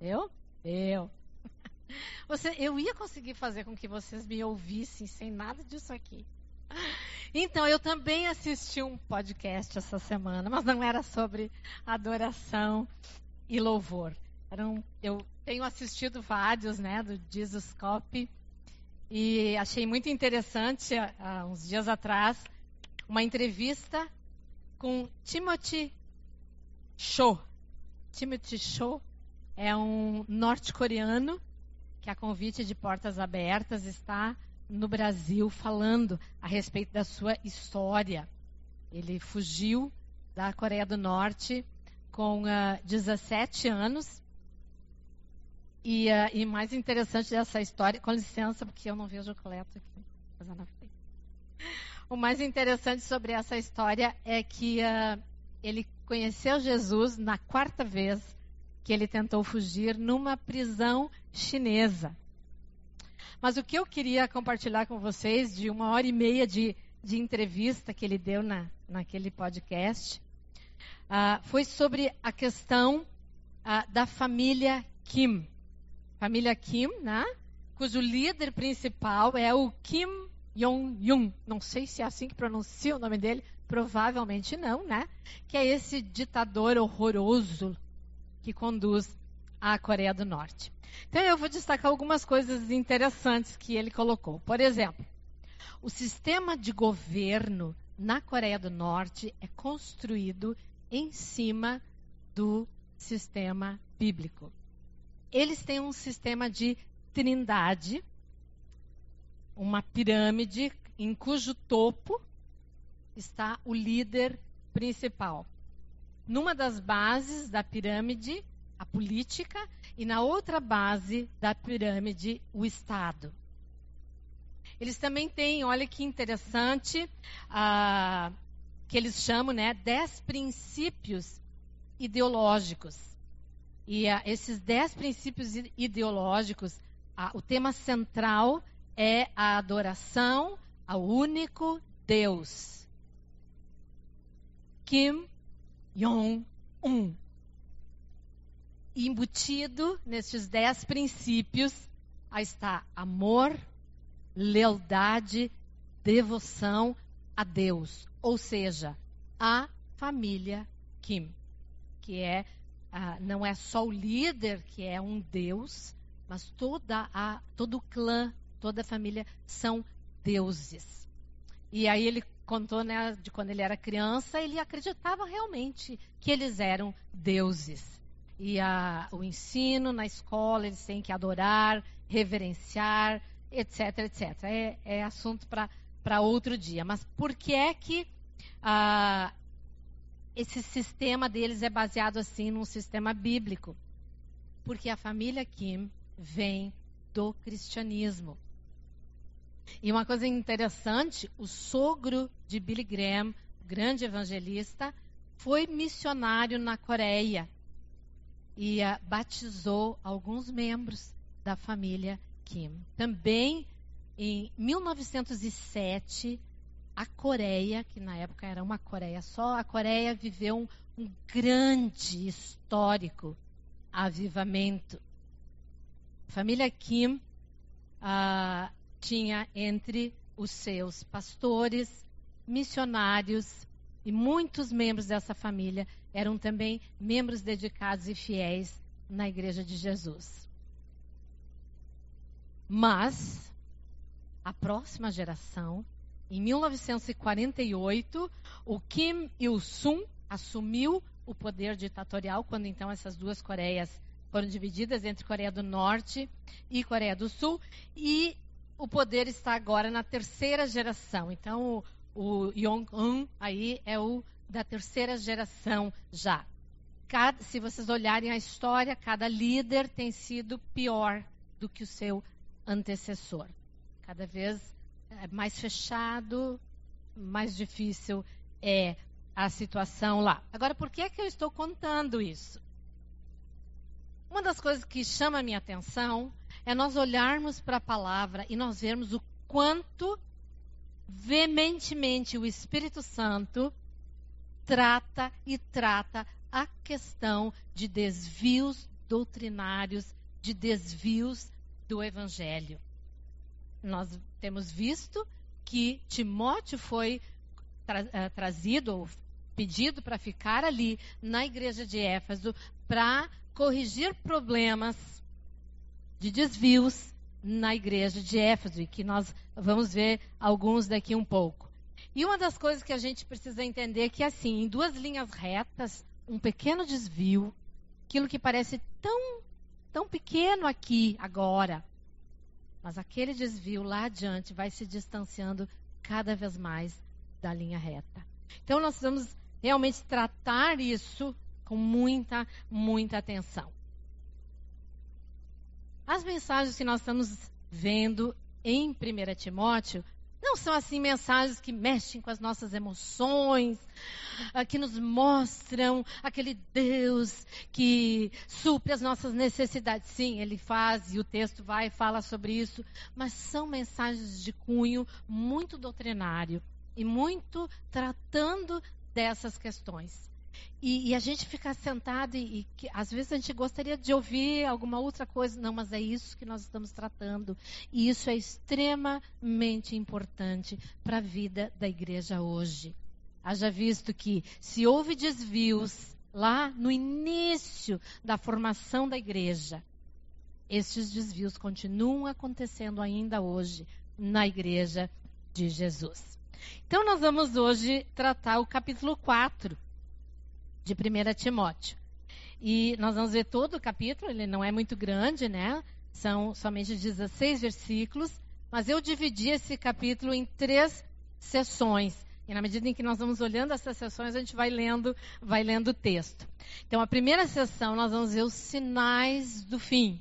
Eu? Eu. Você, eu ia conseguir fazer com que vocês me ouvissem sem nada disso aqui. Então, eu também assisti um podcast essa semana, mas não era sobre adoração e louvor. Um, eu tenho assistido vários, né, do Jesus Copy, e achei muito interessante, há uns dias atrás, uma entrevista com Timothy Cho. Timothy Cho é um norte-coreano que, a convite de portas abertas, está no Brasil falando a respeito da sua história. Ele fugiu da Coreia do Norte com uh, ah, 17 anos. E, uh, e mais interessante dessa história, com licença, porque eu não vejo o coleto aqui. O mais interessante sobre essa história é que uh, ele conheceu Jesus na quarta vez que ele tentou fugir numa prisão chinesa. Mas o que eu queria compartilhar com vocês de uma hora e meia de, de entrevista que ele deu na, naquele podcast uh, foi sobre a questão uh, da família Kim. Família Kim, né? cujo líder principal é o Kim Jong-un. Não sei se é assim que pronuncia o nome dele, provavelmente não, né? Que é esse ditador horroroso que conduz a Coreia do Norte. Então eu vou destacar algumas coisas interessantes que ele colocou. Por exemplo, o sistema de governo na Coreia do Norte é construído em cima do sistema bíblico. Eles têm um sistema de trindade, uma pirâmide em cujo topo está o líder principal. Numa das bases da pirâmide, a política, e na outra base da pirâmide, o Estado. Eles também têm, olha que interessante, ah, que eles chamam, né, dez princípios ideológicos. E ah, esses dez princípios ideológicos, ah, o tema central é a adoração ao único Deus. Kim Jong-un embutido nestes dez princípios está amor, lealdade, devoção a Deus, ou seja, a família Kim, que é ah, não é só o líder que é um Deus, mas toda a todo o clã, toda a família são deuses. E aí ele contou né, de quando ele era criança, ele acreditava realmente que eles eram deuses e a, o ensino na escola, eles têm que adorar, reverenciar, etc, etc. É, é assunto para outro dia. Mas por que é que ah, esse sistema deles é baseado assim num sistema bíblico? Porque a família Kim vem do cristianismo. E uma coisa interessante, o sogro de Billy Graham, grande evangelista, foi missionário na Coreia e uh, batizou alguns membros da família Kim. Também em 1907, a Coreia, que na época era uma Coreia só, a Coreia viveu um, um grande histórico avivamento. A família Kim uh, tinha entre os seus pastores, missionários e muitos membros dessa família eram também membros dedicados e fiéis na Igreja de Jesus. Mas a próxima geração, em 1948, o Kim Il-sung assumiu o poder ditatorial quando então essas duas Coreias foram divididas entre Coreia do Norte e Coreia do Sul e o poder está agora na terceira geração. Então o Yong-un aí é o da terceira geração já. Cada, se vocês olharem a história, cada líder tem sido pior do que o seu antecessor. Cada vez é mais fechado, mais difícil é a situação lá. Agora, por que é que eu estou contando isso? Uma das coisas que chama a minha atenção é nós olharmos para a palavra e nós vermos o quanto veementemente o Espírito Santo trata e trata a questão de desvios doutrinários, de desvios do evangelho. Nós temos visto que Timóteo foi tra uh, trazido ou pedido para ficar ali na igreja de Éfeso para corrigir problemas de desvios na igreja de Éfeso e que nós vamos ver alguns daqui um pouco. E uma das coisas que a gente precisa entender é que assim, em duas linhas retas, um pequeno desvio, aquilo que parece tão tão pequeno aqui agora, mas aquele desvio lá adiante vai se distanciando cada vez mais da linha reta. Então nós vamos realmente tratar isso com muita, muita atenção. As mensagens que nós estamos vendo em 1 Timóteo não são assim mensagens que mexem com as nossas emoções, ah, que nos mostram aquele Deus que supre as nossas necessidades. Sim, ele faz e o texto vai e fala sobre isso, mas são mensagens de cunho muito doutrinário e muito tratando dessas questões. E, e, a gente fica sentado e, e que, às vezes a gente gostaria de ouvir alguma outra coisa. Não, mas é isso que nós estamos tratando. E isso é extremamente importante para a vida da igreja hoje. Haja visto que se houve desvios lá no início da formação da igreja, estes desvios continuam acontecendo ainda hoje na igreja de Jesus. Então nós vamos hoje tratar o capítulo 4 de 1 Timóteo. E nós vamos ver todo o capítulo, ele não é muito grande, né? São somente 16 versículos, mas eu dividi esse capítulo em três sessões. E na medida em que nós vamos olhando essas sessões, a gente vai lendo, vai lendo o texto. Então, a primeira sessão nós vamos ver os sinais do fim.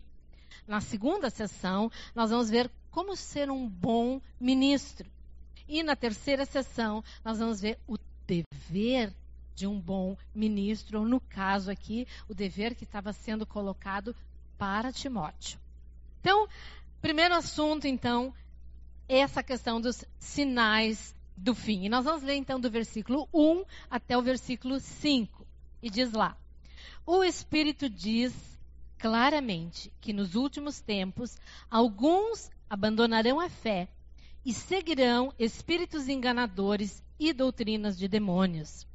Na segunda sessão, nós vamos ver como ser um bom ministro. E na terceira sessão, nós vamos ver o dever de um bom ministro, ou no caso aqui, o dever que estava sendo colocado para Timóteo. Então, primeiro assunto, então, essa questão dos sinais do fim. E nós vamos ler então do versículo 1 até o versículo 5. E diz lá: O Espírito diz claramente que nos últimos tempos alguns abandonarão a fé e seguirão espíritos enganadores e doutrinas de demônios.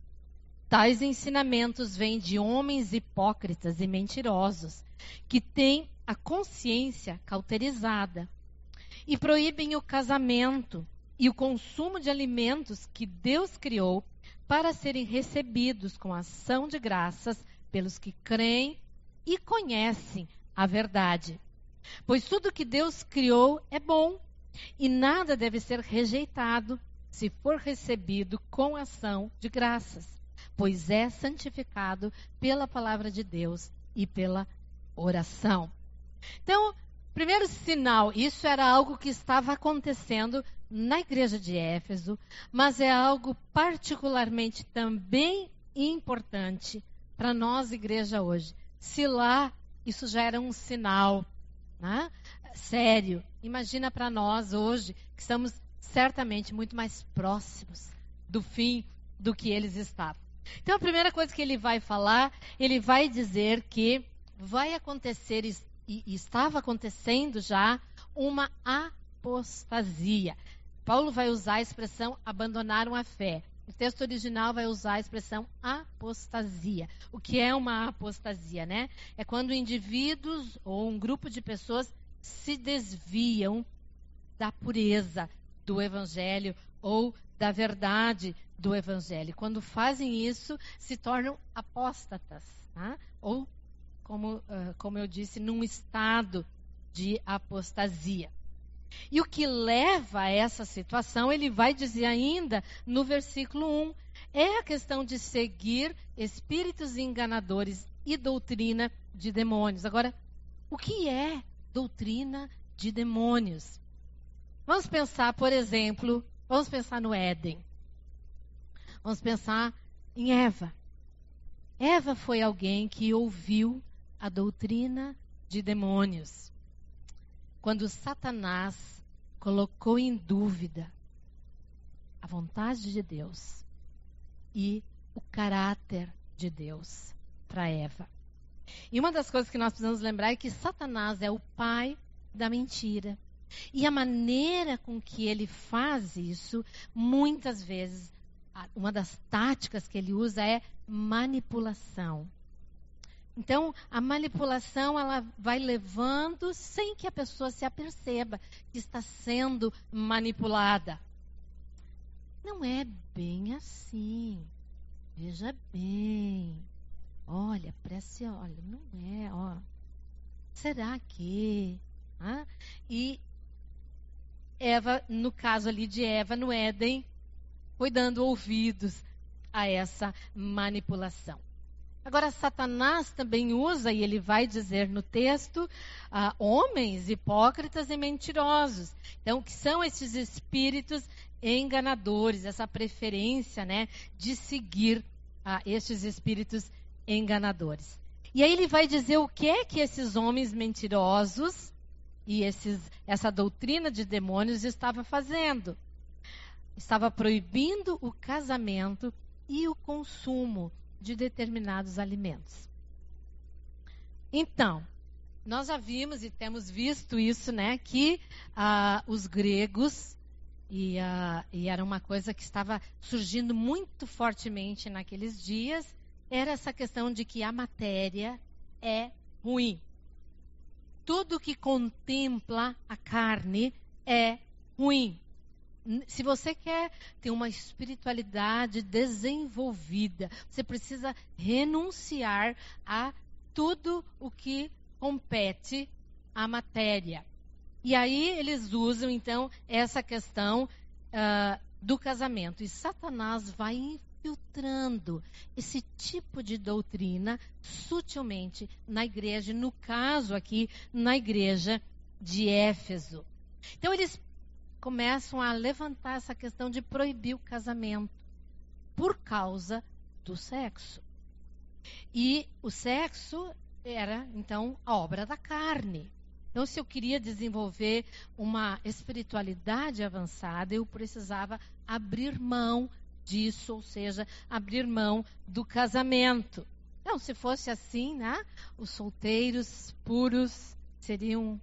Tais ensinamentos vêm de homens hipócritas e mentirosos, que têm a consciência cauterizada e proíbem o casamento e o consumo de alimentos que Deus criou para serem recebidos com ação de graças pelos que creem e conhecem a verdade. Pois tudo que Deus criou é bom e nada deve ser rejeitado se for recebido com ação de graças pois é santificado pela palavra de Deus e pela oração. Então, primeiro sinal, isso era algo que estava acontecendo na igreja de Éfeso, mas é algo particularmente também importante para nós, igreja, hoje. Se lá isso já era um sinal né? sério, imagina para nós hoje, que estamos certamente muito mais próximos do fim do que eles estavam. Então, a primeira coisa que ele vai falar, ele vai dizer que vai acontecer, e estava acontecendo já, uma apostasia. Paulo vai usar a expressão abandonaram a fé. O texto original vai usar a expressão apostasia. O que é uma apostasia, né? É quando indivíduos ou um grupo de pessoas se desviam da pureza do evangelho ou da verdade do Evangelho. Quando fazem isso, se tornam apóstatas, tá? ou, como, uh, como eu disse, num estado de apostasia. E o que leva a essa situação, ele vai dizer ainda no versículo 1, é a questão de seguir espíritos enganadores e doutrina de demônios. Agora, o que é doutrina de demônios? Vamos pensar, por exemplo, vamos pensar no Éden. Vamos pensar em Eva. Eva foi alguém que ouviu a doutrina de demônios. Quando Satanás colocou em dúvida a vontade de Deus e o caráter de Deus para Eva. E uma das coisas que nós precisamos lembrar é que Satanás é o pai da mentira. E a maneira com que ele faz isso, muitas vezes, uma das táticas que ele usa é manipulação. Então, a manipulação ela vai levando sem que a pessoa se aperceba que está sendo manipulada. Não é bem assim. Veja bem. Olha, preste, olha, não é, ó. Será que? Ah? E Eva, no caso ali de Eva no Éden, foi dando ouvidos a essa manipulação. Agora, Satanás também usa, e ele vai dizer no texto, uh, homens hipócritas e mentirosos. Então, que são esses espíritos enganadores, essa preferência né, de seguir uh, estes espíritos enganadores. E aí ele vai dizer o que é que esses homens mentirosos e esses, essa doutrina de demônios estava fazendo. Estava proibindo o casamento e o consumo de determinados alimentos. Então, nós já vimos e temos visto isso, né, que ah, os gregos, e, ah, e era uma coisa que estava surgindo muito fortemente naqueles dias, era essa questão de que a matéria é ruim. Tudo que contempla a carne é ruim se você quer ter uma espiritualidade desenvolvida, você precisa renunciar a tudo o que compete à matéria. E aí eles usam então essa questão uh, do casamento. E Satanás vai infiltrando esse tipo de doutrina sutilmente na igreja, no caso aqui, na igreja de Éfeso. Então eles começam a levantar essa questão de proibir o casamento por causa do sexo. E o sexo era, então, a obra da carne. Então, se eu queria desenvolver uma espiritualidade avançada, eu precisava abrir mão disso, ou seja, abrir mão do casamento. Não, se fosse assim, né, os solteiros puros seriam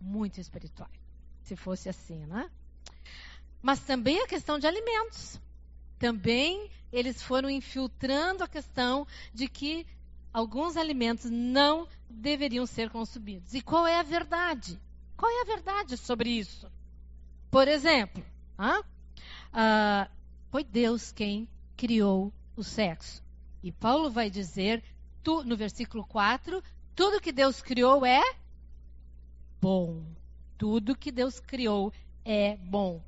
muito espirituais se fosse assim, né? Mas também a questão de alimentos. Também eles foram infiltrando a questão de que alguns alimentos não deveriam ser consumidos. E qual é a verdade? Qual é a verdade sobre isso? Por exemplo, ah, foi Deus quem criou o sexo. E Paulo vai dizer tu, no versículo 4: tudo que Deus criou é bom. Tudo que Deus criou é bom.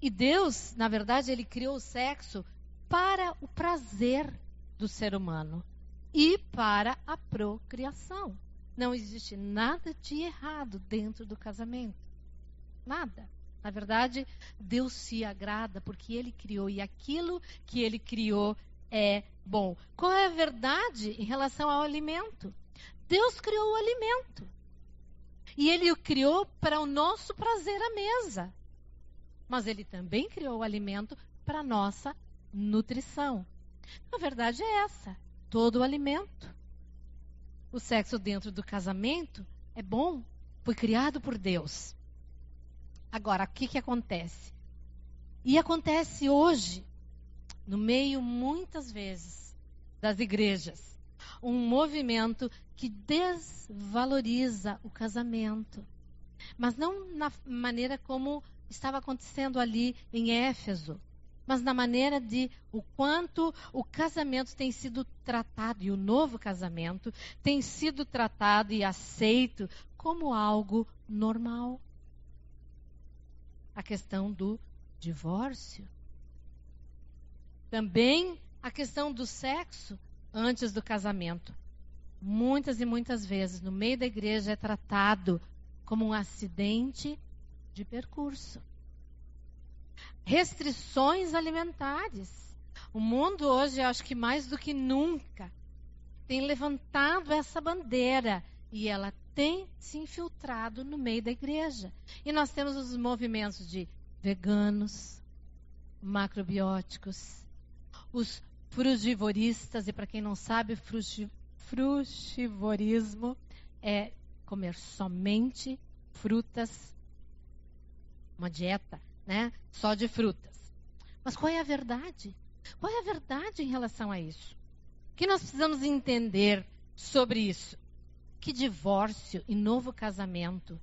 E Deus, na verdade, ele criou o sexo para o prazer do ser humano e para a procriação. Não existe nada de errado dentro do casamento. Nada. Na verdade, Deus se agrada porque ele criou e aquilo que ele criou é bom. Qual é a verdade em relação ao alimento? Deus criou o alimento. E ele o criou para o nosso prazer à mesa. Mas ele também criou o alimento para a nossa nutrição. A verdade é essa: todo o alimento. O sexo dentro do casamento é bom, foi criado por Deus. Agora, o que, que acontece? E acontece hoje, no meio, muitas vezes, das igrejas um movimento que desvaloriza o casamento. Mas não na maneira como estava acontecendo ali em Éfeso, mas na maneira de o quanto o casamento tem sido tratado e o novo casamento tem sido tratado e aceito como algo normal. A questão do divórcio. Também a questão do sexo antes do casamento. Muitas e muitas vezes, no meio da igreja, é tratado como um acidente de percurso. Restrições alimentares. O mundo hoje, acho que mais do que nunca, tem levantado essa bandeira e ela tem se infiltrado no meio da igreja. E nós temos os movimentos de veganos, macrobióticos, os frugivoristas, e para quem não sabe, frutivorismo é comer somente frutas, uma dieta, né? Só de frutas. Mas qual é a verdade? Qual é a verdade em relação a isso? O que nós precisamos entender sobre isso? Que divórcio e novo casamento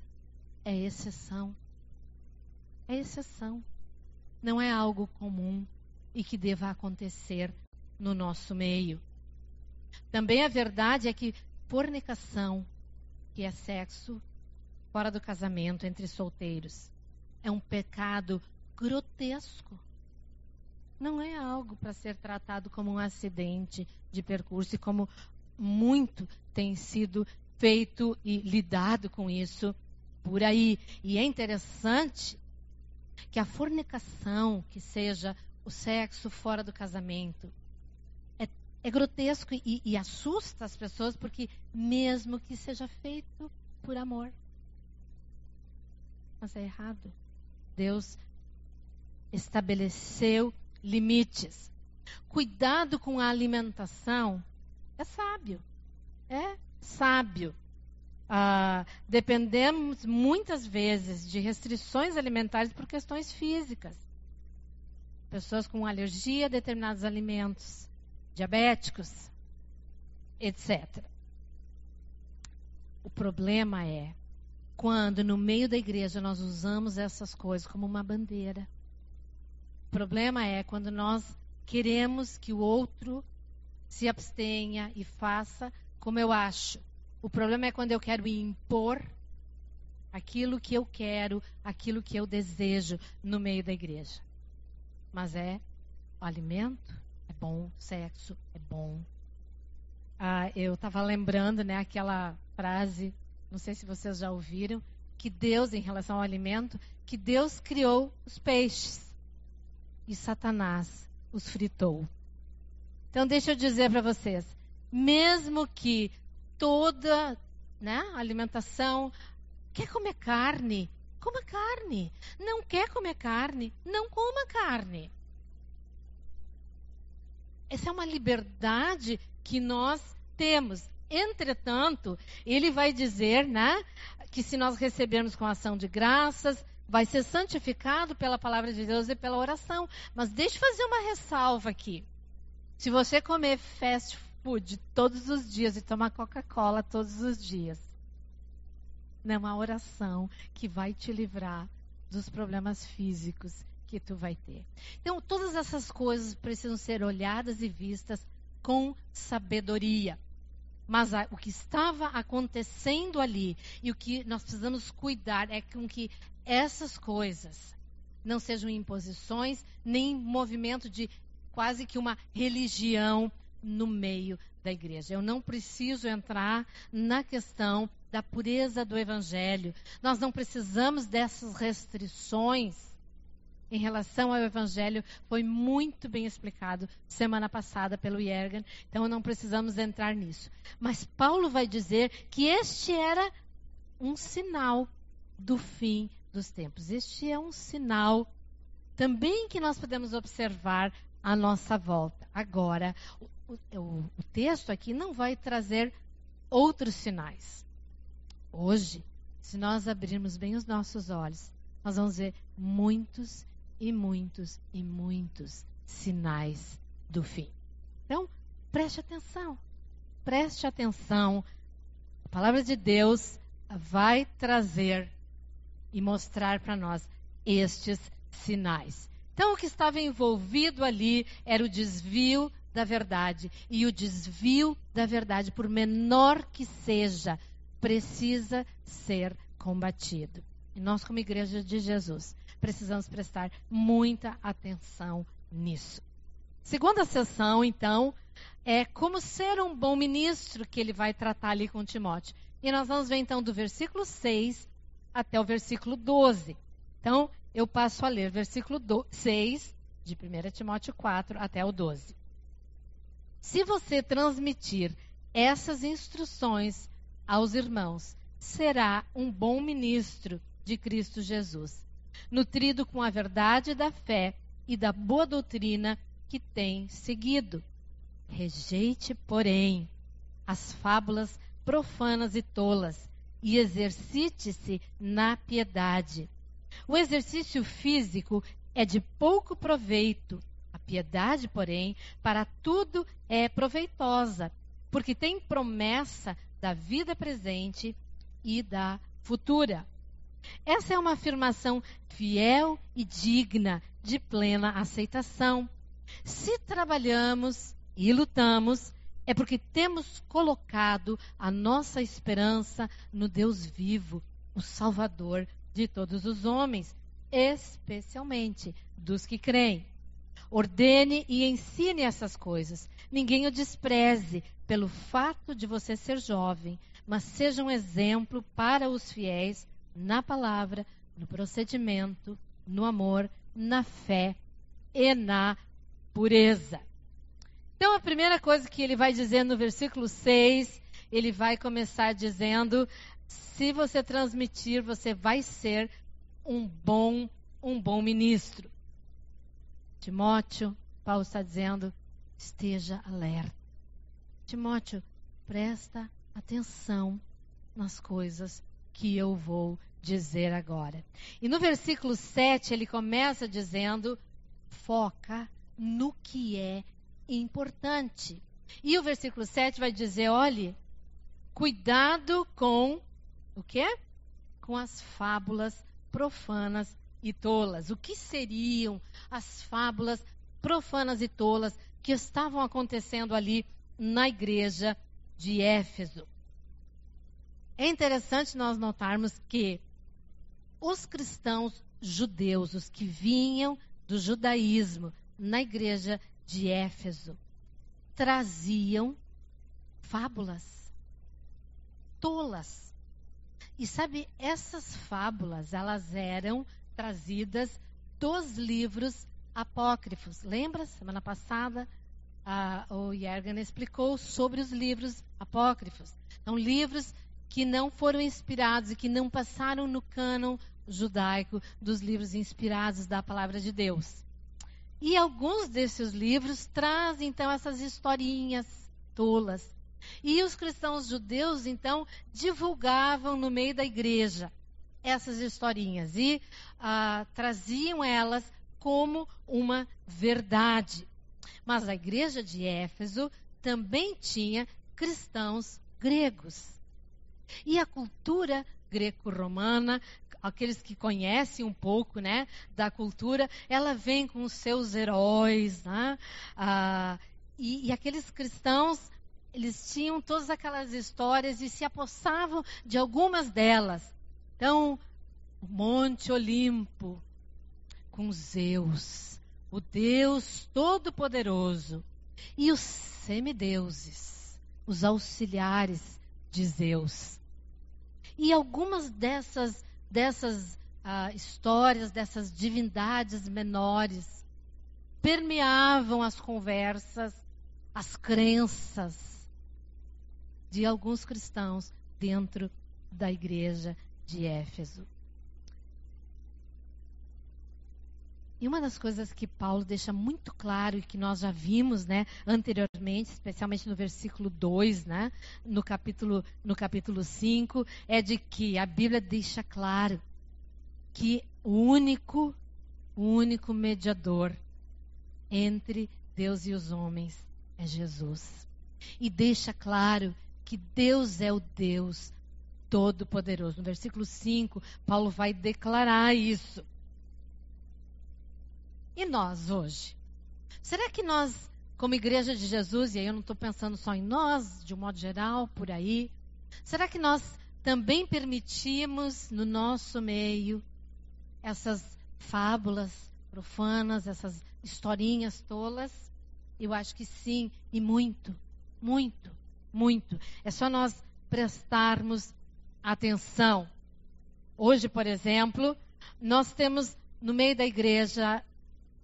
é exceção. É exceção. Não é algo comum e que deva acontecer no nosso meio. Também a verdade é que fornicação, que é sexo fora do casamento entre solteiros, é um pecado grotesco. Não é algo para ser tratado como um acidente de percurso e como muito tem sido feito e lidado com isso por aí. E é interessante que a fornicação, que seja o sexo fora do casamento, é, é grotesco e, e assusta as pessoas, porque mesmo que seja feito por amor, mas é errado. Deus estabeleceu limites. Cuidado com a alimentação é sábio. É sábio. Ah, dependemos muitas vezes de restrições alimentares por questões físicas. Pessoas com alergia a determinados alimentos, diabéticos, etc. O problema é quando no meio da igreja nós usamos essas coisas como uma bandeira. O problema é quando nós queremos que o outro se abstenha e faça como eu acho. O problema é quando eu quero impor aquilo que eu quero, aquilo que eu desejo no meio da igreja. Mas é alimento, é bom, sexo é bom. Ah, eu estava lembrando, né, aquela frase, não sei se vocês já ouviram, que Deus, em relação ao alimento, que Deus criou os peixes e Satanás os fritou. Então, deixa eu dizer para vocês: mesmo que toda né, alimentação quer comer carne, coma carne. Não quer comer carne, não coma carne. Essa é uma liberdade que nós temos. Entretanto, ele vai dizer, né, que se nós recebermos com ação de graças, vai ser santificado pela palavra de Deus e pela oração. Mas deixe eu fazer uma ressalva aqui. Se você comer fast food todos os dias e tomar Coca-Cola todos os dias, não há oração que vai te livrar dos problemas físicos que tu vai ter. Então, todas essas coisas precisam ser olhadas e vistas com sabedoria. Mas a, o que estava acontecendo ali e o que nós precisamos cuidar é com que essas coisas não sejam imposições nem movimento de quase que uma religião no meio da igreja. Eu não preciso entrar na questão da pureza do evangelho. Nós não precisamos dessas restrições em relação ao evangelho. Foi muito bem explicado semana passada pelo Yergan, então não precisamos entrar nisso. Mas Paulo vai dizer que este era um sinal do fim dos tempos. Este é um sinal também que nós podemos observar à nossa volta. Agora, o, o, o texto aqui não vai trazer outros sinais. Hoje, se nós abrirmos bem os nossos olhos, nós vamos ver muitos e muitos e muitos sinais do fim. Então, preste atenção. Preste atenção. A palavra de Deus vai trazer e mostrar para nós estes sinais. Então, o que estava envolvido ali era o desvio da verdade. E o desvio da verdade, por menor que seja, precisa ser combatido. E nós, como Igreja de Jesus, precisamos prestar muita atenção nisso. Segunda sessão, então, é como ser um bom ministro que ele vai tratar ali com Timóteo. E nós vamos ver, então, do versículo 6 até o versículo 12. Então, eu passo a ler versículo 6 de 1 Timóteo 4 até o 12. Se você transmitir essas instruções aos irmãos, será um bom ministro de Cristo Jesus, nutrido com a verdade da fé e da boa doutrina que tem seguido. Rejeite, porém, as fábulas profanas e tolas e exercite-se na piedade. O exercício físico é de pouco proveito. Piedade, porém, para tudo é proveitosa, porque tem promessa da vida presente e da futura. Essa é uma afirmação fiel e digna de plena aceitação. Se trabalhamos e lutamos, é porque temos colocado a nossa esperança no Deus vivo, o Salvador de todos os homens, especialmente dos que creem. Ordene e ensine essas coisas. Ninguém o despreze pelo fato de você ser jovem, mas seja um exemplo para os fiéis na palavra, no procedimento, no amor, na fé e na pureza. Então, a primeira coisa que ele vai dizer no versículo 6, ele vai começar dizendo: se você transmitir, você vai ser um bom, um bom ministro. Timóteo, Paulo está dizendo, esteja alerta. Timóteo, presta atenção nas coisas que eu vou dizer agora. E no versículo 7, ele começa dizendo: foca no que é importante. E o versículo 7 vai dizer: olhe, cuidado com o quê? Com as fábulas profanas e tolas. O que seriam as fábulas profanas e tolas que estavam acontecendo ali na igreja de Éfeso? É interessante nós notarmos que os cristãos judeus, os que vinham do judaísmo na igreja de Éfeso traziam fábulas tolas. E sabe, essas fábulas, elas eram trazidas dos livros apócrifos. Lembra? Semana passada, o Yergan explicou sobre os livros apócrifos. Então, livros que não foram inspirados e que não passaram no cânon judaico dos livros inspirados da palavra de Deus. E alguns desses livros trazem então essas historinhas tolas. E os cristãos judeus então divulgavam no meio da igreja essas historinhas e ah, traziam elas como uma verdade. Mas a igreja de Éfeso também tinha cristãos gregos. E a cultura greco-romana aqueles que conhecem um pouco, né, da cultura, ela vem com os seus heróis, né? Ah, e, e aqueles cristãos, eles tinham todas aquelas histórias e se apossavam de algumas delas. Então, o Monte Olimpo, com Zeus, o Deus Todo-Poderoso, e os semideuses, os auxiliares de Zeus. E algumas dessas dessas ah, histórias, dessas divindades menores, permeavam as conversas, as crenças de alguns cristãos dentro da igreja de Éfeso. E uma das coisas que Paulo deixa muito claro e que nós já vimos, né, anteriormente, especialmente no versículo 2, né, no capítulo no capítulo 5, é de que a Bíblia deixa claro que o único o único mediador entre Deus e os homens é Jesus. E deixa claro que Deus é o Deus todo-poderoso. No versículo 5, Paulo vai declarar isso. E nós hoje? Será que nós, como igreja de Jesus, e aí eu não estou pensando só em nós, de um modo geral, por aí, será que nós também permitimos no nosso meio essas fábulas profanas, essas historinhas tolas? Eu acho que sim, e muito, muito, muito. É só nós prestarmos atenção. Hoje, por exemplo, nós temos no meio da igreja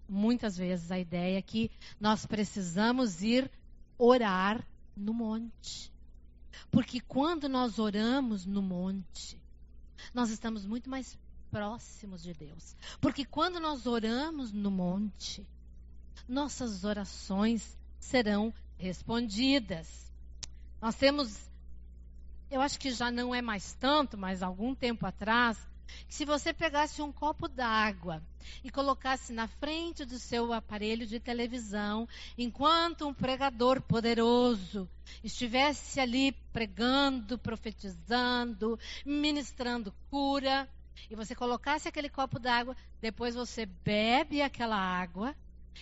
muitas vezes a ideia que nós precisamos ir orar no monte. Porque quando nós oramos no monte, nós estamos muito mais próximos de Deus. Porque quando nós oramos no monte, nossas orações serão respondidas. Nós temos, eu acho que já não é mais tanto, mas algum tempo atrás, que se você pegasse um copo d'água e colocasse na frente do seu aparelho de televisão, enquanto um pregador poderoso estivesse ali pregando, profetizando, ministrando cura, e você colocasse aquele copo d'água, depois você bebe aquela água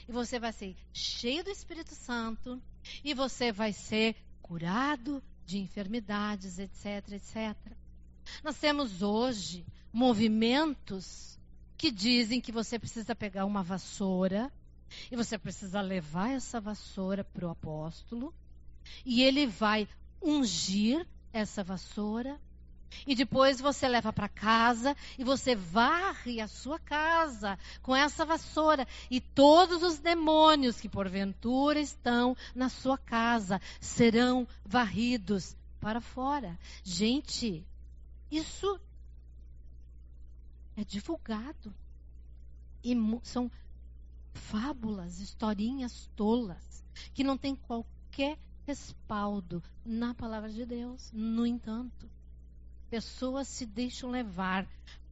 e você vai ser cheio do Espírito Santo e você vai ser curado de enfermidades, etc, etc. Nós temos hoje movimentos que dizem que você precisa pegar uma vassoura e você precisa levar essa vassoura para o apóstolo e ele vai ungir essa vassoura e depois você leva para casa e você varre a sua casa com essa vassoura. E todos os demônios que porventura estão na sua casa serão varridos para fora. Gente, isso é divulgado. E são fábulas, historinhas tolas, que não tem qualquer respaldo na palavra de Deus. No entanto, pessoas se deixam levar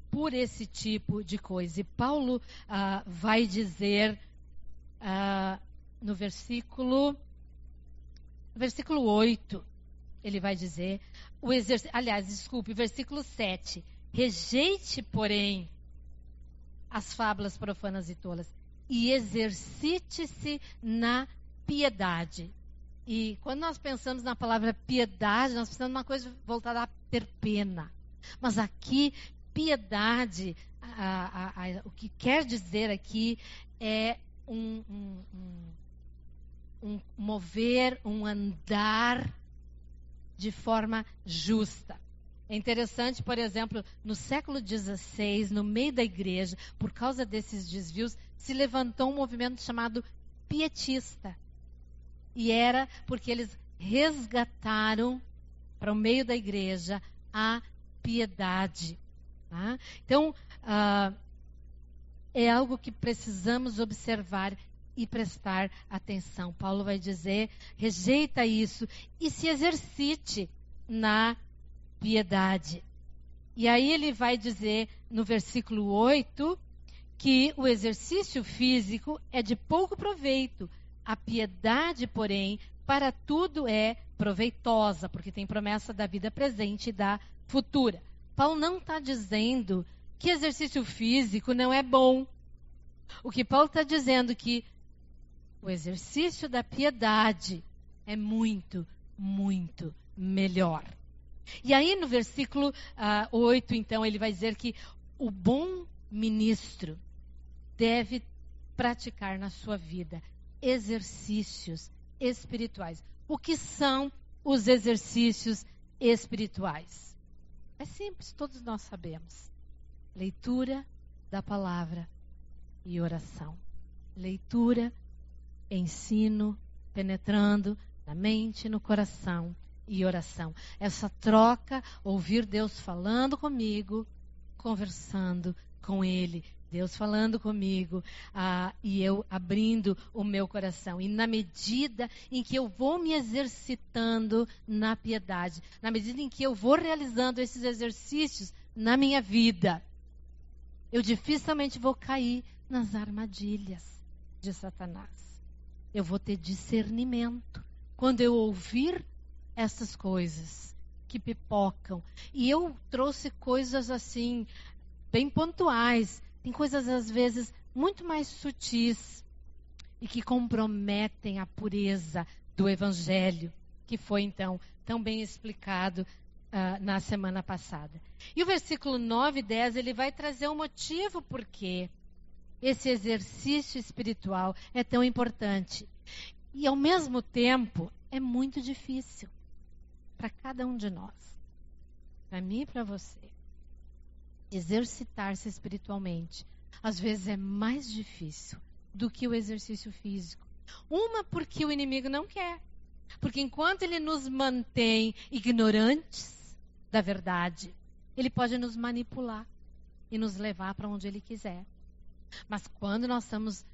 por esse tipo de coisa. E Paulo ah, vai dizer ah, no versículo, versículo 8, ele vai dizer, o aliás, desculpe, versículo 7. Rejeite, porém, as fábulas profanas e tolas e exercite-se na piedade. E quando nós pensamos na palavra piedade, nós pensamos numa coisa voltada a ter pena. Mas aqui, piedade, a, a, a, o que quer dizer aqui é um, um, um, um mover, um andar de forma justa. É interessante, por exemplo, no século XVI, no meio da igreja, por causa desses desvios, se levantou um movimento chamado pietista. E era porque eles resgataram para o meio da igreja a piedade. Tá? Então, uh, é algo que precisamos observar e prestar atenção. Paulo vai dizer: rejeita isso e se exercite na piedade. E aí ele vai dizer no versículo 8 que o exercício físico é de pouco proveito, a piedade, porém, para tudo é proveitosa, porque tem promessa da vida presente e da futura. Paulo não está dizendo que exercício físico não é bom. O que Paulo está dizendo é que o exercício da piedade é muito, muito melhor. E aí no versículo uh, ah, 8, então, ele vai dizer que o bom ministro deve praticar na sua vida exercícios espirituais. O que são os exercícios espirituais? É simples, todos nós sabemos. Leitura da palavra e oração. Leitura, ensino, penetrando na mente e no coração e oração. Essa troca, ouvir Deus falando comigo, conversando com Ele. Deus falando comigo ah, e eu abrindo o meu coração. E na medida em que eu vou me exercitando na piedade, na medida em que eu vou realizando esses exercícios na minha vida, eu dificilmente vou cair nas armadilhas de Satanás. Eu vou ter discernimento. Quando eu ouvir essas coisas que pipocam. E eu trouxe coisas assim, bem pontuais. Tem coisas, às vezes, muito mais sutis e que comprometem a pureza do Evangelho, que foi, então, tão bem explicado uh, na semana passada. E o versículo 9 e 10, ele vai trazer o um motivo por que esse exercício espiritual é tão importante. E, ao mesmo tempo, é muito difícil para cada um de nós, para mim e para você, exercitar-se espiritualmente, às vezes é mais difícil do que o exercício físico. Uma, porque o inimigo não quer. Porque enquanto ele nos mantém ignorantes da verdade, ele pode nos manipular e nos levar para onde ele quiser. Mas quando nós estamos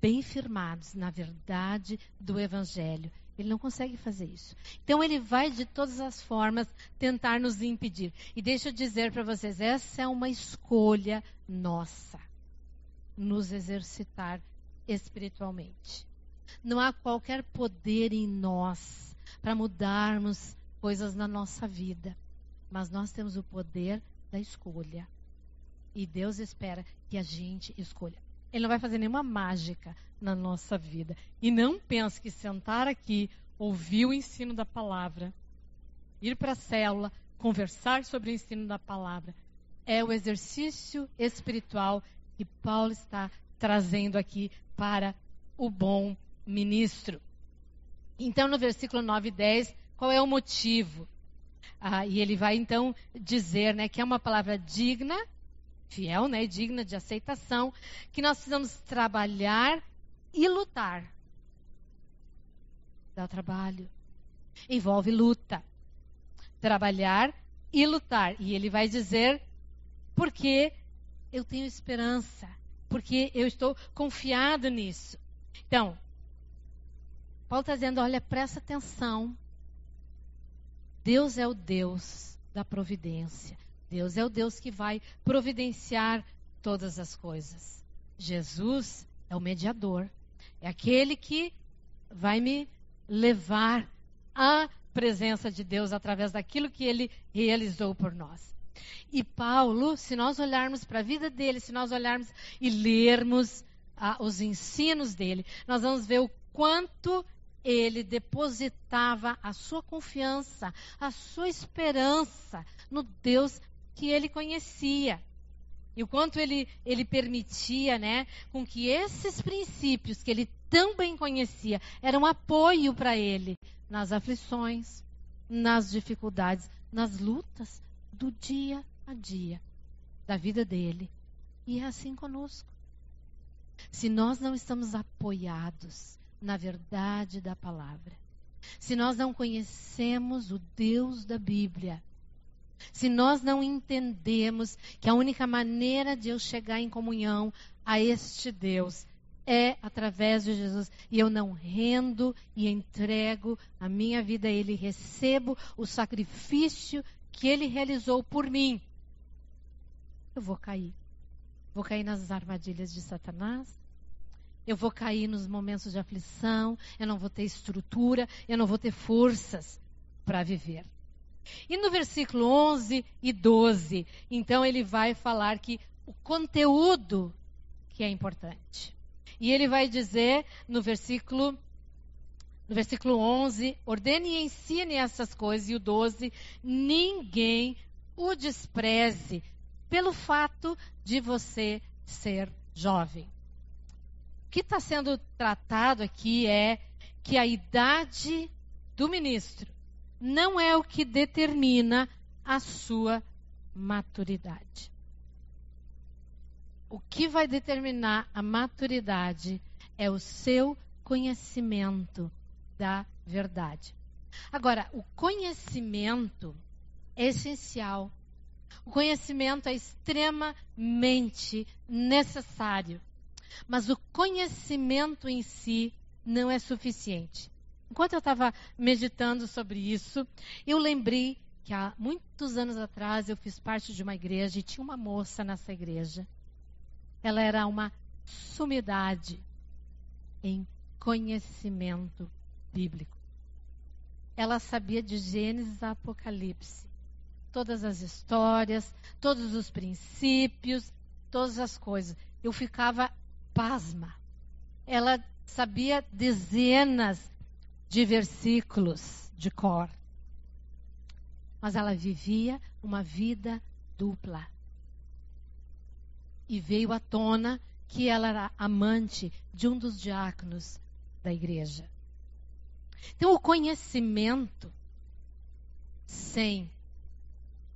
bem firmados na verdade do Evangelho, Ele não consegue fazer isso. Então ele vai de todas as formas tentar nos impedir. E deixa eu dizer para vocês, essa é uma escolha nossa. Nos exercitar espiritualmente. Não há qualquer poder em nós para mudarmos coisas na nossa vida, mas nós temos o poder da escolha. E Deus espera que a gente escolha. Ele não vai fazer nenhuma mágica na nossa vida. E não pense que sentar aqui, ouvir o ensino da palavra, ir para a célula, conversar sobre o ensino da palavra, é o exercício espiritual que Paulo está trazendo aqui para o bom ministro. Então, no versículo 9 e 10, qual é o motivo? Ah, e ele vai então dizer né, que é uma palavra digna fiel, né, digna de aceitação, que nós precisamos trabalhar e lutar. Dá trabalho. Envolve luta. Trabalhar e lutar. E ele vai dizer, porque eu tenho esperança, porque eu estou confiado nisso. Então, Paulo está dizendo: olha, presta atenção. Deus é o Deus da providência. Deus é o Deus que vai providenciar todas as coisas. Jesus é o mediador. É aquele que vai me levar à presença de Deus através daquilo que ele realizou por nós. E Paulo, se nós olharmos para a vida dele, se nós olharmos e lermos ah, os ensinos dele, nós vamos ver o quanto ele depositava a sua confiança, a sua esperança no Deus que ele conhecia. E o quanto ele, ele permitia, né, com que esses princípios que ele tão bem conhecia eram apoio para ele nas aflições, nas dificuldades, nas lutas do dia a dia da vida dele. E é assim conosco. Se nós não estamos apoiados na verdade da palavra, se nós não conhecemos o Deus da Bíblia, se nós não entendemos que a única maneira de eu chegar em comunhão a este Deus é através de Jesus, e eu não rendo e entrego a minha vida a Ele, recebo o sacrifício que Ele realizou por mim, eu vou cair. Vou cair nas armadilhas de Satanás, eu vou cair nos momentos de aflição, eu não vou ter estrutura, eu não vou ter forças para viver. E no versículo 11 e 12, então ele vai falar que o conteúdo que é importante. E ele vai dizer no versículo no versículo 11, ordene e ensine essas coisas e o 12, ninguém o despreze pelo fato de você ser jovem. O que está sendo tratado aqui é que a idade do ministro não é o que determina a sua maturidade. O que vai determinar a maturidade é o seu conhecimento da verdade. Agora, o conhecimento é essencial. O conhecimento é extremamente necessário. Mas o conhecimento em si não é suficiente. Enquanto eu estava meditando sobre isso, eu lembrei que há muitos anos atrás eu fiz parte de uma igreja e tinha uma moça nessa igreja. Ela era uma sumidade em conhecimento bíblico. Ela sabia de Gênesis a Apocalipse. Todas as histórias, todos os princípios, todas as coisas. Eu ficava pasma. Ela sabia dezenas de versículos de cor. Mas ela vivia uma vida dupla. E veio à tona que ela era amante de um dos diáconos da igreja. Então, o conhecimento sem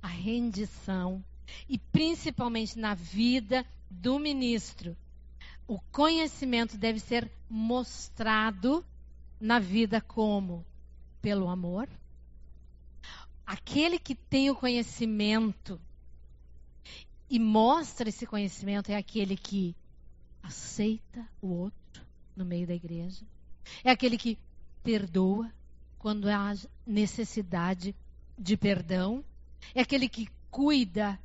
a rendição e principalmente na vida do ministro, o conhecimento deve ser mostrado na vida como? Pelo amor. Aquele que tem o conhecimento e mostra esse conhecimento é aquele que aceita o outro no meio da igreja. É aquele que perdoa quando há necessidade de perdão, é aquele que cuida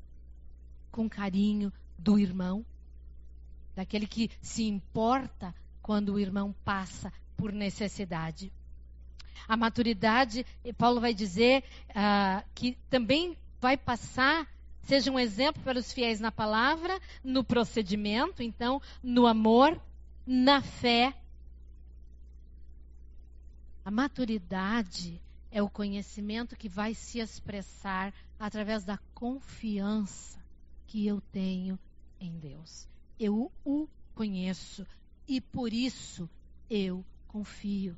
com carinho do irmão, daquele que se importa quando o irmão passa por necessidade. A maturidade, Paulo vai dizer uh, que também vai passar, seja um exemplo para os fiéis na palavra, no procedimento, então, no amor, na fé. A maturidade é o conhecimento que vai se expressar através da confiança que eu tenho em Deus. Eu o conheço e por isso eu confio.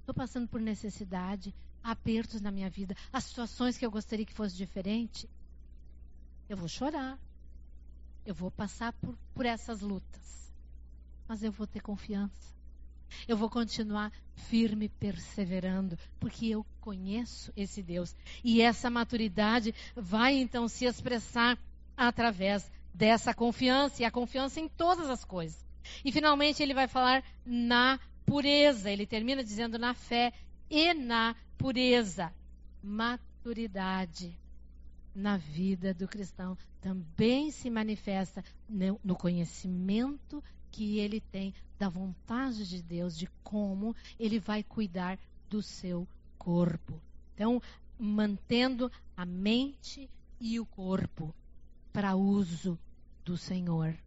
Estou passando por necessidade, apertos na minha vida, as situações que eu gostaria que fosse diferente. Eu vou chorar. Eu vou passar por, por essas lutas. Mas eu vou ter confiança. Eu vou continuar firme, perseverando, porque eu conheço esse Deus. E essa maturidade vai então se expressar através dessa confiança, e a confiança em todas as coisas. E finalmente ele vai falar na pureza. Ele termina dizendo na fé e na pureza. Maturidade na vida do cristão também se manifesta no conhecimento que ele tem da vontade de Deus, de como ele vai cuidar do seu corpo. Então, mantendo a mente e o corpo para uso do Senhor.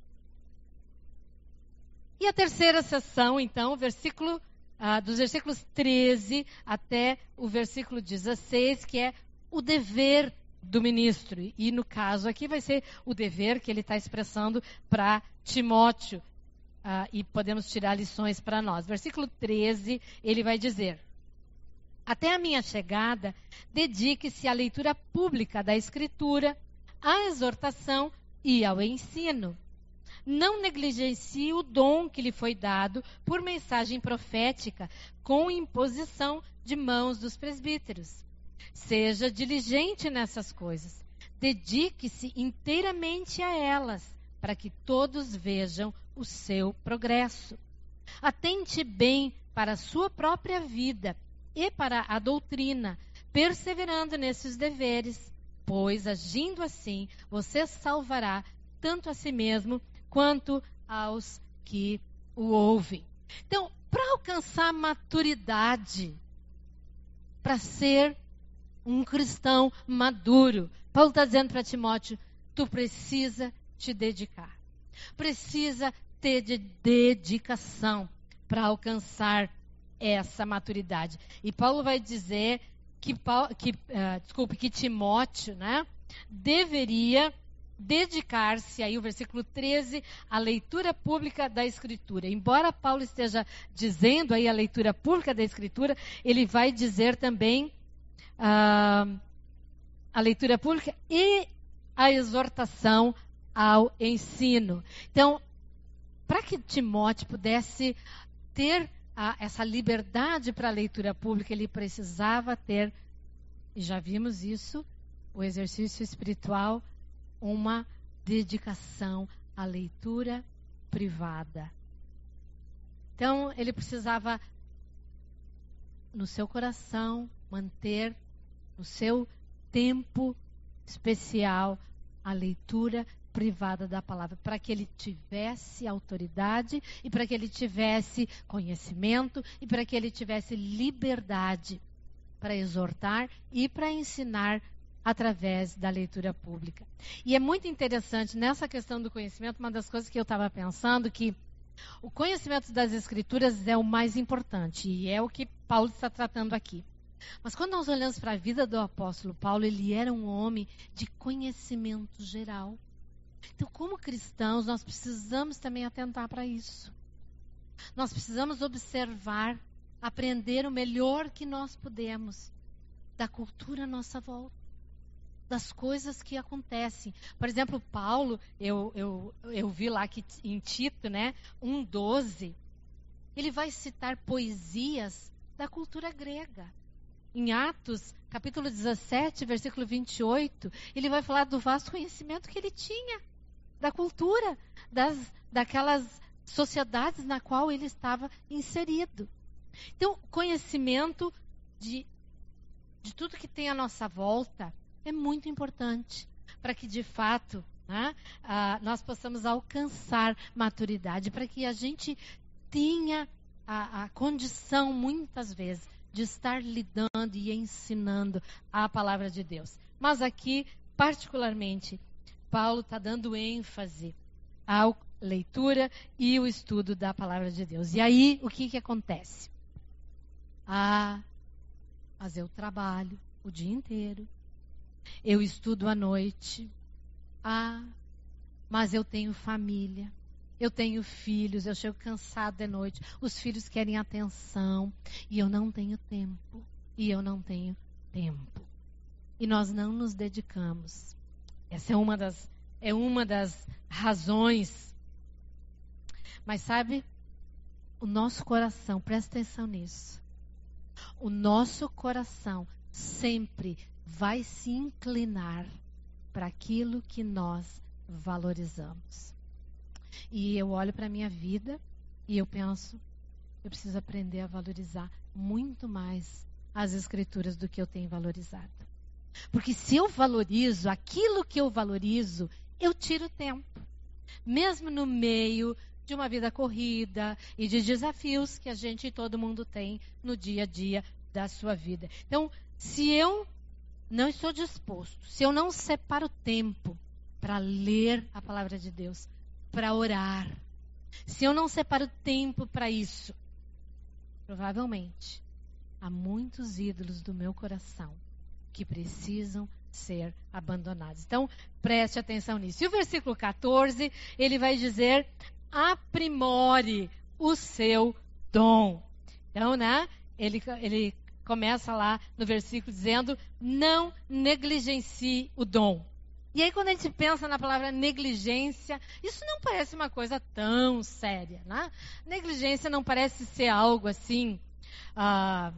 E a terceira sessão, então, versículo, ah, dos versículos 13 até o versículo 16, que é o dever do ministro. E no caso aqui vai ser o dever que ele está expressando para Timóteo. Ah, e podemos tirar lições para nós. Versículo 13, ele vai dizer: Até a minha chegada, dedique-se à leitura pública da Escritura, à exortação e ao ensino não negligencie o dom que lhe foi dado por mensagem profética, com imposição de mãos dos presbíteros. Seja diligente nessas coisas. Dedique-se inteiramente a elas, para que todos vejam o seu progresso. Atente bem para a sua própria vida e para a doutrina, perseverando nesses deveres, pois agindo assim, você salvará tanto a si mesmo quanto aos que o ouvem. Então, para alcançar maturidade, para ser um cristão maduro, Paulo está dizendo para Timóteo: tu precisa te dedicar, precisa ter de dedicação para alcançar essa maturidade. E Paulo vai dizer que, que uh, desculpe, que Timóteo, né, deveria dedicar-se, aí o versículo 13, à leitura pública da Escritura. Embora Paulo esteja dizendo aí a leitura pública da Escritura, ele vai dizer também uh, a leitura pública e a exortação ao ensino. Então, para que Timóteo pudesse ter a, essa liberdade para a leitura pública, ele precisava ter, e já vimos isso, o exercício espiritual uma dedicação à leitura privada. Então, ele precisava, no seu coração, manter no seu tempo especial a leitura privada da palavra, para que ele tivesse autoridade e para que ele tivesse conhecimento e para que ele tivesse liberdade para exortar e para ensinar através da leitura pública. E é muito interessante nessa questão do conhecimento, uma das coisas que eu estava pensando que o conhecimento das escrituras é o mais importante e é o que Paulo está tratando aqui. Mas quando nós olhamos para a vida do apóstolo Paulo, ele era um homem de conhecimento geral. Então, como cristãos, nós precisamos também atentar para isso. Nós precisamos observar, aprender o melhor que nós podemos da cultura à nossa volta das coisas que acontecem. Por exemplo, Paulo, eu, eu, eu vi lá que em Tito, né, 1,12, ele vai citar poesias da cultura grega. Em Atos, capítulo 17, versículo 28, ele vai falar do vasto conhecimento que ele tinha da cultura, das, daquelas sociedades na qual ele estava inserido. Então, conhecimento de, de tudo que tem à nossa volta é muito importante para que, de fato, né, ah, nós possamos alcançar maturidade, para que a gente tenha a, a condição, muitas vezes, de estar lidando e ensinando a palavra de Deus. Mas aqui, particularmente, Paulo está dando ênfase à leitura e o estudo da palavra de Deus. E aí, o que, que acontece? Ah, mas eu trabalho o dia inteiro, eu estudo à noite. Ah, mas eu tenho família. Eu tenho filhos, eu chego cansado de noite. Os filhos querem atenção e eu não tenho tempo. E eu não tenho tempo. E nós não nos dedicamos. Essa é uma das é uma das razões. Mas sabe, o nosso coração, presta atenção nisso. O nosso coração sempre vai se inclinar para aquilo que nós valorizamos. E eu olho para a minha vida e eu penso, eu preciso aprender a valorizar muito mais as escrituras do que eu tenho valorizado. Porque se eu valorizo aquilo que eu valorizo, eu tiro tempo. Mesmo no meio de uma vida corrida e de desafios que a gente e todo mundo tem no dia a dia da sua vida. Então, se eu não estou disposto, se eu não separo tempo para ler a palavra de Deus, para orar, se eu não separo tempo para isso, provavelmente há muitos ídolos do meu coração que precisam ser abandonados. Então, preste atenção nisso. E o versículo 14, ele vai dizer: aprimore o seu dom. Então, né? Ele, ele começa lá no versículo dizendo: não negligencie o dom. E aí, quando a gente pensa na palavra negligência, isso não parece uma coisa tão séria, né? Negligência não parece ser algo assim uh,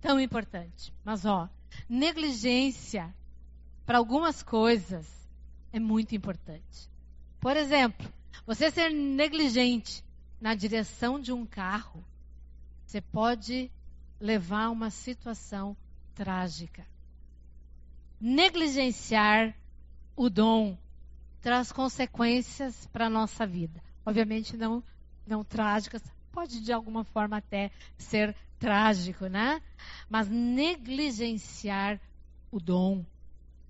tão importante. Mas, ó, negligência para algumas coisas é muito importante. Por exemplo, você ser negligente na direção de um carro, você pode levar a uma situação trágica. Negligenciar o dom traz consequências para a nossa vida. Obviamente não, não trágicas, pode de alguma forma até ser trágico, né? Mas negligenciar o dom.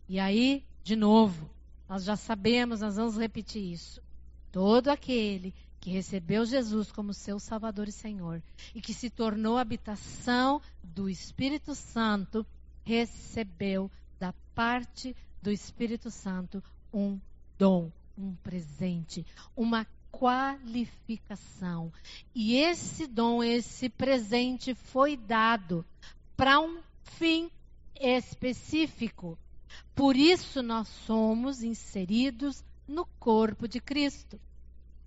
E aí, de novo, nós já sabemos, nós vamos repetir isso. Todo aquele que recebeu Jesus como seu Salvador e Senhor e que se tornou habitação do Espírito Santo, recebeu da parte do Espírito Santo um dom, um presente, uma qualificação. E esse dom, esse presente foi dado para um fim específico. Por isso nós somos inseridos no corpo de Cristo.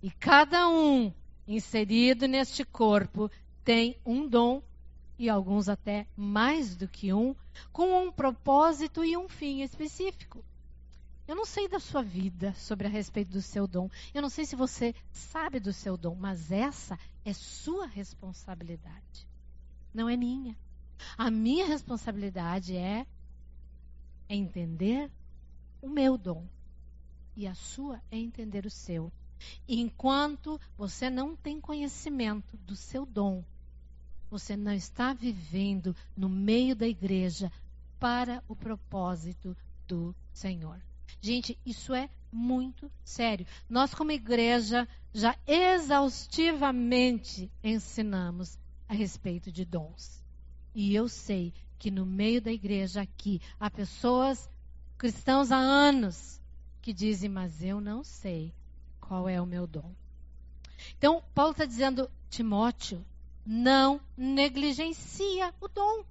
E cada um inserido neste corpo tem um dom, e alguns até mais do que um, com um propósito e um fim específico. Eu não sei da sua vida sobre a respeito do seu dom. Eu não sei se você sabe do seu dom, mas essa é sua responsabilidade. Não é minha. A minha responsabilidade é entender o meu dom. E a sua é entender o seu. Enquanto você não tem conhecimento do seu dom, você não está vivendo no meio da igreja para o propósito do Senhor. Gente, isso é muito sério. Nós, como igreja, já exaustivamente ensinamos a respeito de dons. E eu sei que no meio da igreja aqui há pessoas cristãos há anos que dizem, mas eu não sei qual é o meu dom. Então, Paulo está dizendo, Timóteo, não negligencia o dom.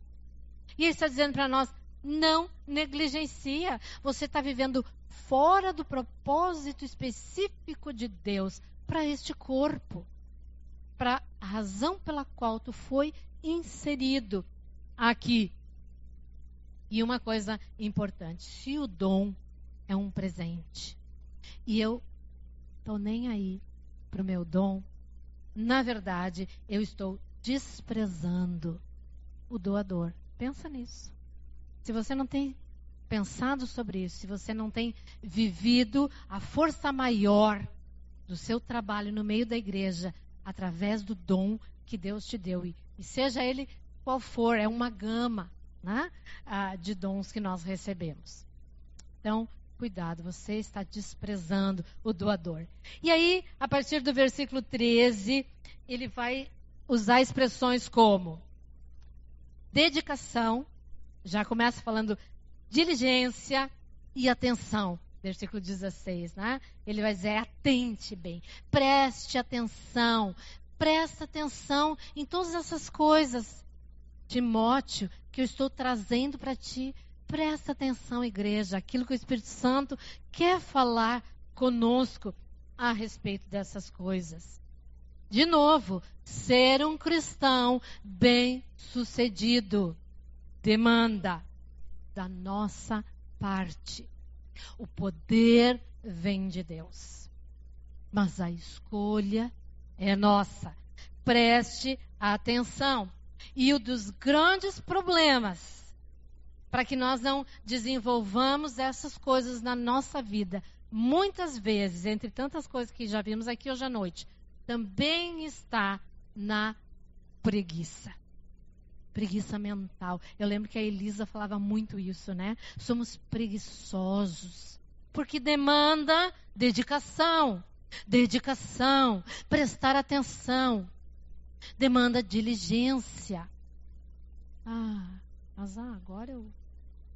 E ele está dizendo para nós, não negligencia. Você está vivendo fora do propósito específico de Deus para este corpo, para a razão pela qual tu foi inserido aqui. E uma coisa importante, se o dom é um presente e eu estou nem aí para o meu dom, na verdade, eu estou desprezando o doador. Pensa nisso. Se você não tem pensado sobre isso, se você não tem vivido a força maior do seu trabalho no meio da igreja através do dom que Deus te deu, e, e seja ele qual for, é uma gama né, ah, de dons que nós recebemos. Então, cuidado, você está desprezando o doador. E aí, a partir do versículo 13, ele vai usar expressões como dedicação, já começa falando diligência e atenção. Versículo 16, né? Ele vai dizer: atente bem, preste atenção, presta atenção em todas essas coisas. Timóteo, que eu estou trazendo para ti, presta atenção, igreja, aquilo que o Espírito Santo quer falar conosco a respeito dessas coisas. De novo, ser um cristão bem-sucedido demanda da nossa parte. O poder vem de Deus, mas a escolha é nossa. Preste atenção. E um dos grandes problemas para que nós não desenvolvamos essas coisas na nossa vida, muitas vezes, entre tantas coisas que já vimos aqui hoje à noite, também está na preguiça. Preguiça mental. Eu lembro que a Elisa falava muito isso, né? Somos preguiçosos. Porque demanda dedicação. Dedicação. Prestar atenção. Demanda diligência. Ah, mas ah, agora eu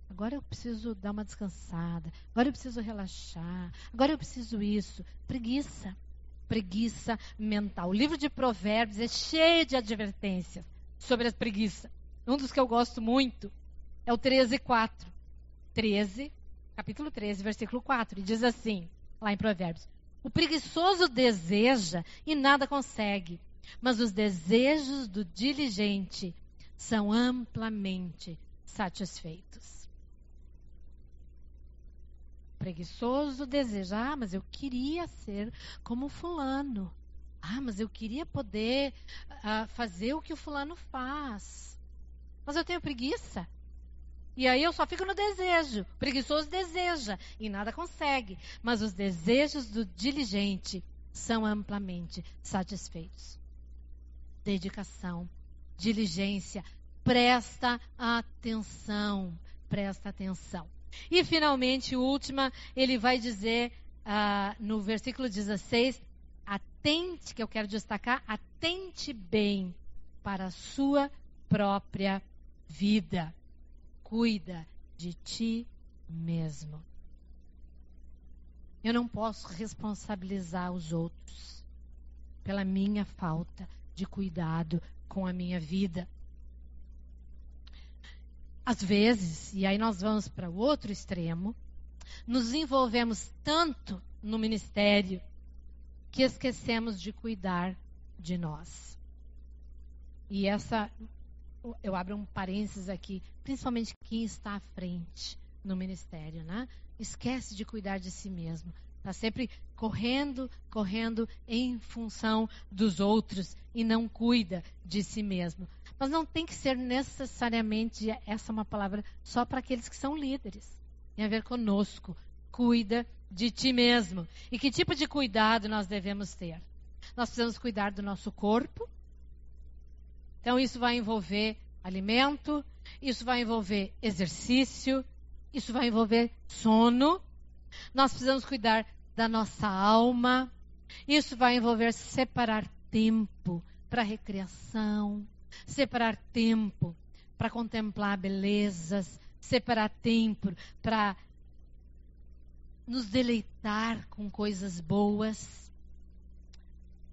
Agora eu preciso dar uma descansada. Agora eu preciso relaxar. Agora eu preciso isso. Preguiça preguiça mental. O livro de Provérbios é cheio de advertências sobre a preguiça. Um dos que eu gosto muito é o 13, 4. 13, capítulo 13, versículo 4. E diz assim, lá em Provérbios: O preguiçoso deseja e nada consegue, mas os desejos do diligente são amplamente satisfeitos preguiçoso deseja, ah, mas eu queria ser como fulano. Ah, mas eu queria poder uh, fazer o que o fulano faz. Mas eu tenho preguiça. E aí eu só fico no desejo. O preguiçoso deseja e nada consegue. Mas os desejos do diligente são amplamente satisfeitos. Dedicação, diligência, presta atenção, presta atenção. E finalmente, última, ele vai dizer uh, no versículo 16: atente, que eu quero destacar, atente bem para a sua própria vida. Cuida de ti mesmo. Eu não posso responsabilizar os outros pela minha falta de cuidado com a minha vida. Às vezes, e aí nós vamos para o outro extremo, nos envolvemos tanto no ministério que esquecemos de cuidar de nós. E essa, eu abro um parênteses aqui, principalmente quem está à frente no ministério, né? Esquece de cuidar de si mesmo. Está sempre correndo, correndo em função dos outros e não cuida de si mesmo. Mas não tem que ser necessariamente essa é uma palavra só para aqueles que são líderes. Tem a ver conosco. Cuida de ti mesmo. E que tipo de cuidado nós devemos ter? Nós precisamos cuidar do nosso corpo. Então isso vai envolver alimento, isso vai envolver exercício, isso vai envolver sono. Nós precisamos cuidar da nossa alma. Isso vai envolver separar tempo para recreação, separar tempo para contemplar belezas, separar tempo para nos deleitar com coisas boas.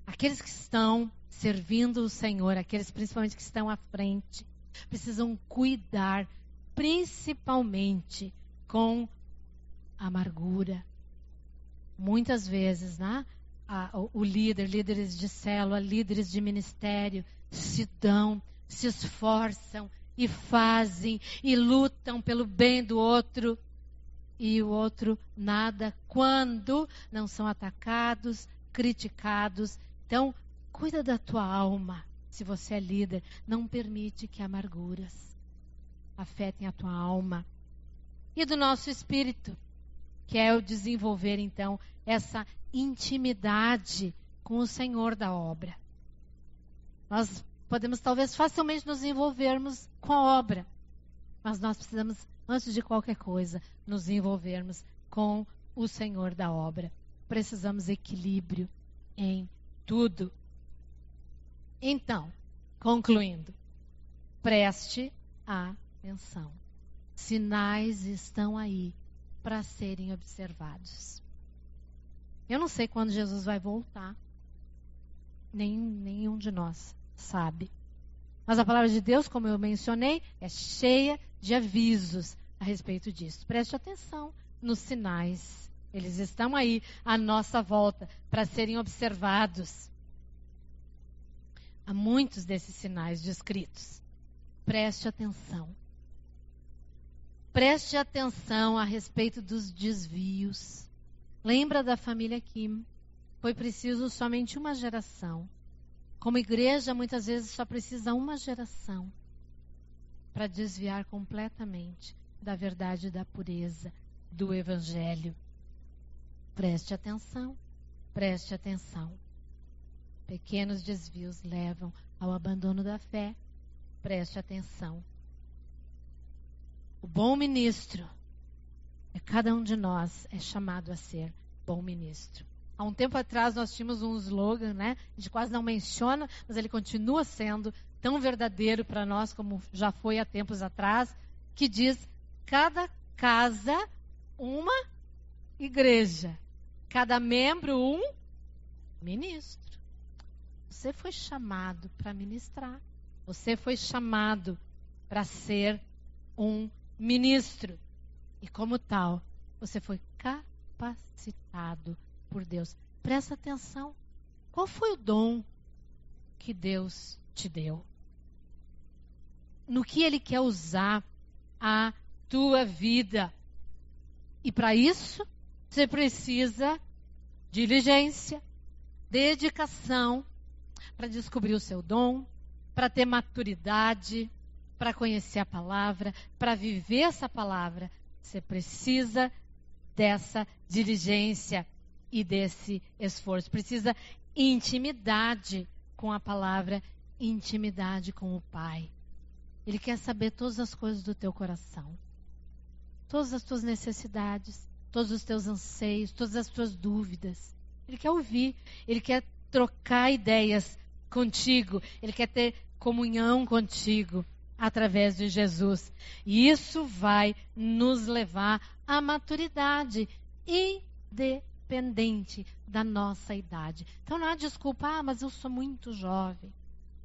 Aqueles que estão servindo o Senhor, aqueles principalmente que estão à frente, precisam cuidar principalmente com amargura. Muitas vezes, né? o, o líder, líderes de célula, líderes de ministério, se dão, se esforçam e fazem e lutam pelo bem do outro e o outro nada quando não são atacados, criticados. Então, cuida da tua alma, se você é líder, não permite que amarguras afetem a tua alma. E do nosso espírito, que é o desenvolver então essa intimidade com o Senhor da obra. Nós podemos talvez facilmente nos envolvermos com a obra, mas nós precisamos, antes de qualquer coisa, nos envolvermos com o Senhor da obra. Precisamos equilíbrio em tudo. Então, concluindo, preste atenção. Sinais estão aí para serem observados. Eu não sei quando Jesus vai voltar. Nem, nenhum de nós sabe. Mas a palavra de Deus, como eu mencionei, é cheia de avisos a respeito disso. Preste atenção nos sinais. Eles estão aí à nossa volta para serem observados. Há muitos desses sinais descritos. Preste atenção. Preste atenção a respeito dos desvios. Lembra da família Kim? Foi preciso somente uma geração. Como igreja, muitas vezes só precisa uma geração para desviar completamente da verdade da pureza do Evangelho. Preste atenção, preste atenção. Pequenos desvios levam ao abandono da fé. Preste atenção. O bom ministro é cada um de nós é chamado a ser bom ministro. Há um tempo atrás nós tínhamos um slogan, né? A gente quase não menciona, mas ele continua sendo tão verdadeiro para nós como já foi há tempos atrás, que diz: cada casa uma igreja, cada membro um ministro. Você foi chamado para ministrar. Você foi chamado para ser um ministro. E como tal, você foi capacitado por Deus. Presta atenção. Qual foi o dom que Deus te deu? No que Ele quer usar a tua vida? E para isso, você precisa diligência, dedicação para descobrir o seu dom, para ter maturidade, para conhecer a palavra, para viver essa palavra. Você precisa dessa diligência e desse esforço. Precisa intimidade com a palavra, intimidade com o Pai. Ele quer saber todas as coisas do teu coração, todas as tuas necessidades, todos os teus anseios, todas as tuas dúvidas. Ele quer ouvir, ele quer trocar ideias contigo, ele quer ter comunhão contigo através de Jesus. E isso vai nos levar à maturidade independente da nossa idade. Então não há desculpa, ah, mas eu sou muito jovem.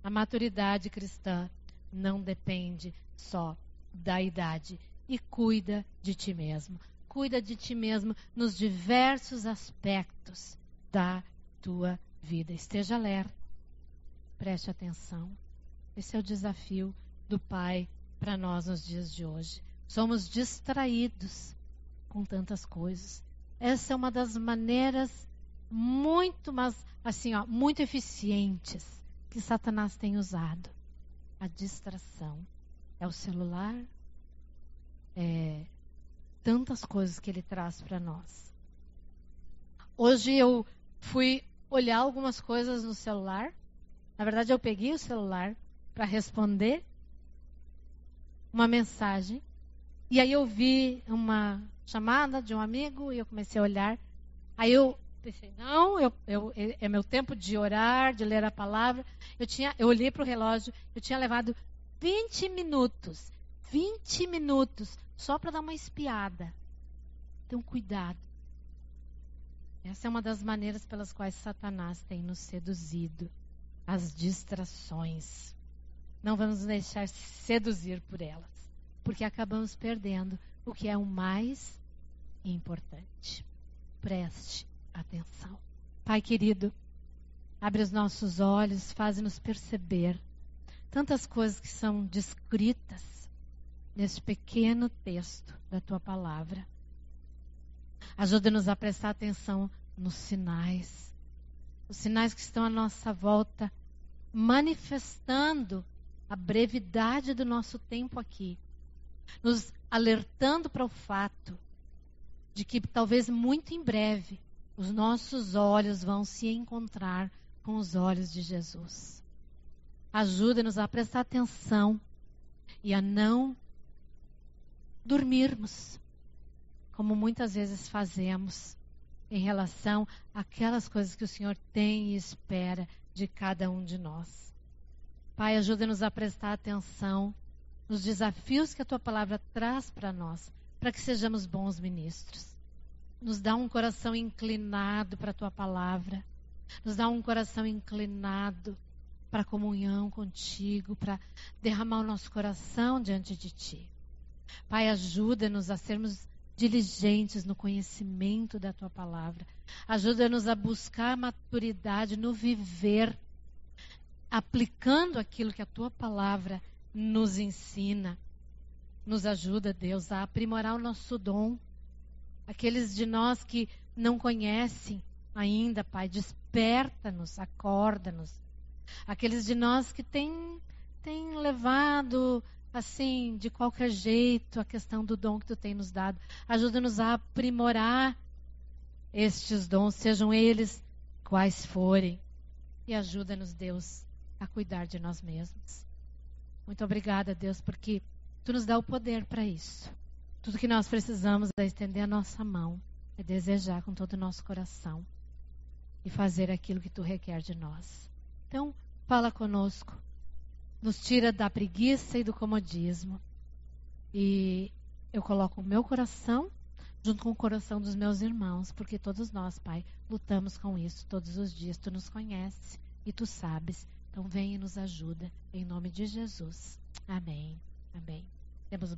A maturidade cristã não depende só da idade. E cuida de ti mesmo. Cuida de ti mesmo nos diversos aspectos da tua vida. Esteja alerta Preste atenção. Esse é o desafio do Pai para nós nos dias de hoje. Somos distraídos com tantas coisas. Essa é uma das maneiras muito, mas assim, ó, muito eficientes que Satanás tem usado. A distração. É o celular, é tantas coisas que ele traz para nós. Hoje eu fui olhar algumas coisas no celular na verdade, eu peguei o celular para responder uma mensagem. E aí eu vi uma chamada de um amigo e eu comecei a olhar. Aí eu pensei, não, eu, eu, é meu tempo de orar, de ler a palavra. Eu, tinha, eu olhei para o relógio, eu tinha levado 20 minutos. 20 minutos só para dar uma espiada. Então, cuidado. Essa é uma das maneiras pelas quais Satanás tem nos seduzido as distrações. Não vamos nos deixar seduzir por elas, porque acabamos perdendo o que é o mais importante. Preste atenção. Pai querido, abre os nossos olhos, faz-nos perceber tantas coisas que são descritas nesse pequeno texto da tua palavra. Ajuda-nos a prestar atenção nos sinais, os sinais que estão à nossa volta manifestando a brevidade do nosso tempo aqui, nos alertando para o fato de que talvez muito em breve os nossos olhos vão se encontrar com os olhos de Jesus. Ajuda-nos a prestar atenção e a não dormirmos, como muitas vezes fazemos em relação àquelas coisas que o Senhor tem e espera de cada um de nós. Pai, ajuda-nos a prestar atenção nos desafios que a tua palavra traz para nós, para que sejamos bons ministros. Nos dá um coração inclinado para a tua palavra, nos dá um coração inclinado para a comunhão contigo, para derramar o nosso coração diante de ti. Pai, ajuda-nos a sermos diligentes no conhecimento da tua palavra. Ajuda-nos a buscar maturidade no viver, aplicando aquilo que a tua palavra nos ensina. Nos ajuda, Deus, a aprimorar o nosso dom. Aqueles de nós que não conhecem ainda, Pai, desperta-nos, acorda-nos. Aqueles de nós que têm, têm levado assim, de qualquer jeito, a questão do dom que tu tem nos dado. Ajuda-nos a aprimorar estes dons, sejam eles quais forem. E ajuda-nos, Deus, a cuidar de nós mesmos. Muito obrigada, Deus, porque tu nos dá o poder para isso. Tudo que nós precisamos é estender a nossa mão, é desejar com todo o nosso coração e fazer aquilo que tu requer de nós. Então, fala conosco nos tira da preguiça e do comodismo. E eu coloco o meu coração junto com o coração dos meus irmãos, porque todos nós, Pai, lutamos com isso todos os dias. Tu nos conheces e tu sabes. Então vem e nos ajuda em nome de Jesus. Amém. Amém. Temos